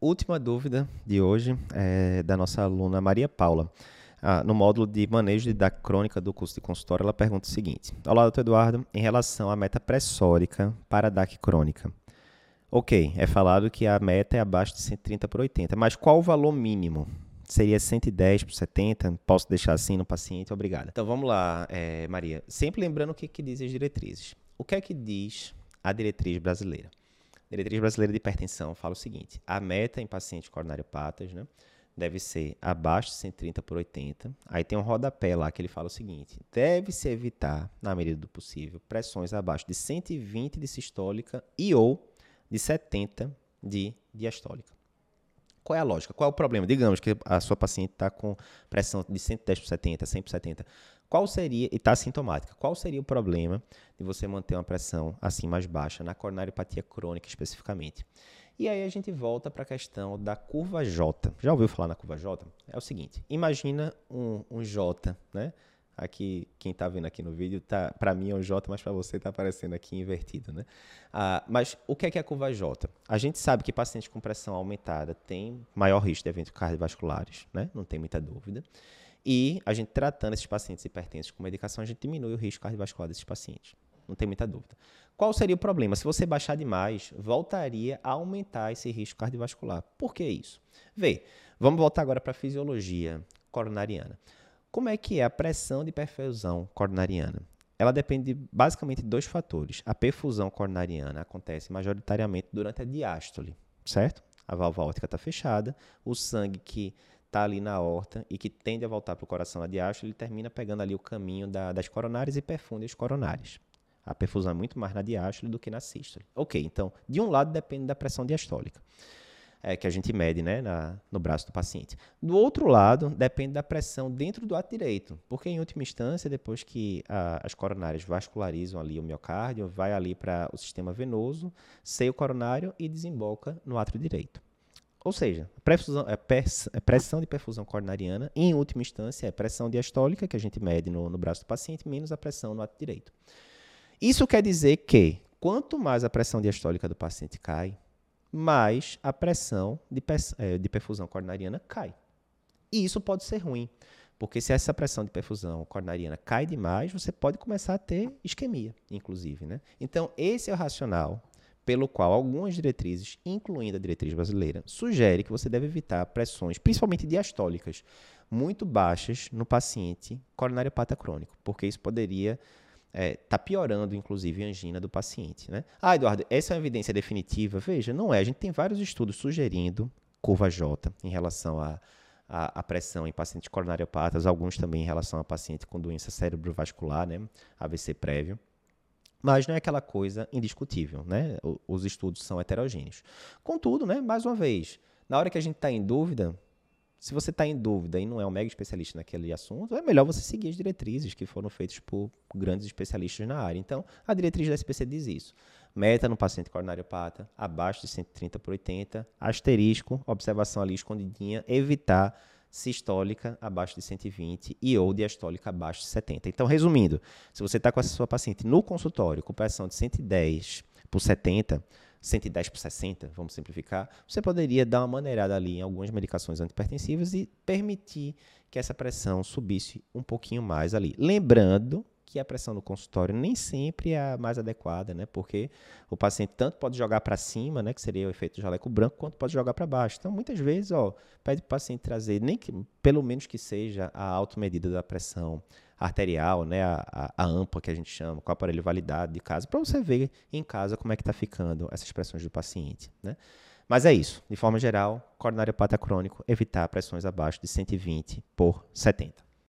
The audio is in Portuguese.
Última dúvida de hoje é da nossa aluna Maria Paula. Ah, no módulo de manejo da crônica do curso de consultório, ela pergunta o seguinte: Olá, doutor Eduardo, em relação à meta pressórica para a DAC crônica. Ok, é falado que a meta é abaixo de 130 por 80, mas qual o valor mínimo? Seria 110 por 70? Posso deixar assim no paciente? Obrigada. Então vamos lá, é, Maria. Sempre lembrando o que, que dizem as diretrizes. O que é que diz a diretriz brasileira? Diretriz Brasileira de Hipertensão fala o seguinte: a meta em pacientes coronariopatas né, deve ser abaixo de 130 por 80. Aí tem um rodapé lá que ele fala o seguinte: deve-se evitar, na medida do possível, pressões abaixo de 120 de sistólica e ou de 70 de diastólica. Qual é a lógica? Qual é o problema? Digamos que a sua paciente está com pressão de 110 por 70, 100 por 70. Qual seria, e está sintomática, qual seria o problema de você manter uma pressão assim mais baixa na coronariopatia crônica especificamente? E aí a gente volta para a questão da curva J. Já ouviu falar na curva J? É o seguinte, imagina um, um J, né? Aqui, quem está vendo aqui no vídeo, tá, para mim é um J, mas para você está aparecendo aqui invertido, né? Ah, mas o que é, que é a curva J? A gente sabe que pacientes com pressão aumentada têm maior risco de eventos cardiovasculares, né? Não tem muita dúvida. E a gente tratando esses pacientes hipertensos com medicação, a gente diminui o risco cardiovascular desses pacientes. Não tem muita dúvida. Qual seria o problema? Se você baixar demais, voltaria a aumentar esse risco cardiovascular. Por que isso? Vê, vamos voltar agora para a fisiologia coronariana. Como é que é a pressão de perfusão coronariana? Ela depende basicamente de dois fatores. A perfusão coronariana acontece majoritariamente durante a diástole, certo? A válvula aórtica está fechada, o sangue que está ali na horta e que tende a voltar para o coração na diástole, ele termina pegando ali o caminho da, das coronárias e perfunde as coronárias. A perfusão é muito mais na diástole do que na sístole. Ok, então, de um lado depende da pressão diastólica é, que a gente mede né, na, no braço do paciente. Do outro lado, depende da pressão dentro do ato direito, porque em última instância, depois que a, as coronárias vascularizam ali o miocárdio, vai ali para o sistema venoso, seio coronário e desemboca no átrio direito. Ou seja, perfusão, é, é pressão de perfusão coronariana, em última instância, é pressão diastólica, que a gente mede no, no braço do paciente, menos a pressão no ato direito. Isso quer dizer que, quanto mais a pressão diastólica do paciente cai, mais a pressão de, é, de perfusão coronariana cai. E isso pode ser ruim, porque se essa pressão de perfusão coronariana cai demais, você pode começar a ter isquemia, inclusive. Né? Então, esse é o racional pelo qual algumas diretrizes, incluindo a diretriz brasileira, sugere que você deve evitar pressões, principalmente diastólicas, muito baixas no paciente coronariopata crônico, porque isso poderia está é, tá piorando, inclusive, a angina do paciente. Né? Ah, Eduardo, essa é uma evidência definitiva? Veja, não é. A gente tem vários estudos sugerindo curva J em relação à a, a, pressão em pacientes coronariopatas, alguns também em relação a paciente com doença cerebrovascular, né? AVC prévio. Mas não é aquela coisa indiscutível, né? Os estudos são heterogêneos. Contudo, né, mais uma vez, na hora que a gente está em dúvida, se você está em dúvida e não é um mega especialista naquele assunto, é melhor você seguir as diretrizes que foram feitas por grandes especialistas na área. Então, a diretriz da SPC diz isso. Meta no paciente coronariopata, abaixo de 130 por 80, asterisco, observação ali escondidinha, evitar sistólica abaixo de 120 e ou diastólica abaixo de 70. Então, resumindo, se você está com essa sua paciente no consultório com pressão de 110 por 70, 110 por 60, vamos simplificar, você poderia dar uma maneirada ali em algumas medicações antipertensivas e permitir que essa pressão subisse um pouquinho mais ali. Lembrando que a pressão no consultório nem sempre é a mais adequada, né? Porque o paciente tanto pode jogar para cima, né, que seria o efeito jaleco branco, quanto pode jogar para baixo. Então, muitas vezes, ó, pede para o paciente trazer, nem que, pelo menos que seja a automedida da pressão arterial, né, a, a, a AMPA que a gente chama, com o aparelho validado de casa, para você ver em casa como é que está ficando essas pressões do paciente, né? Mas é isso. De forma geral, coronário pata crônico, evitar pressões abaixo de 120 por 70.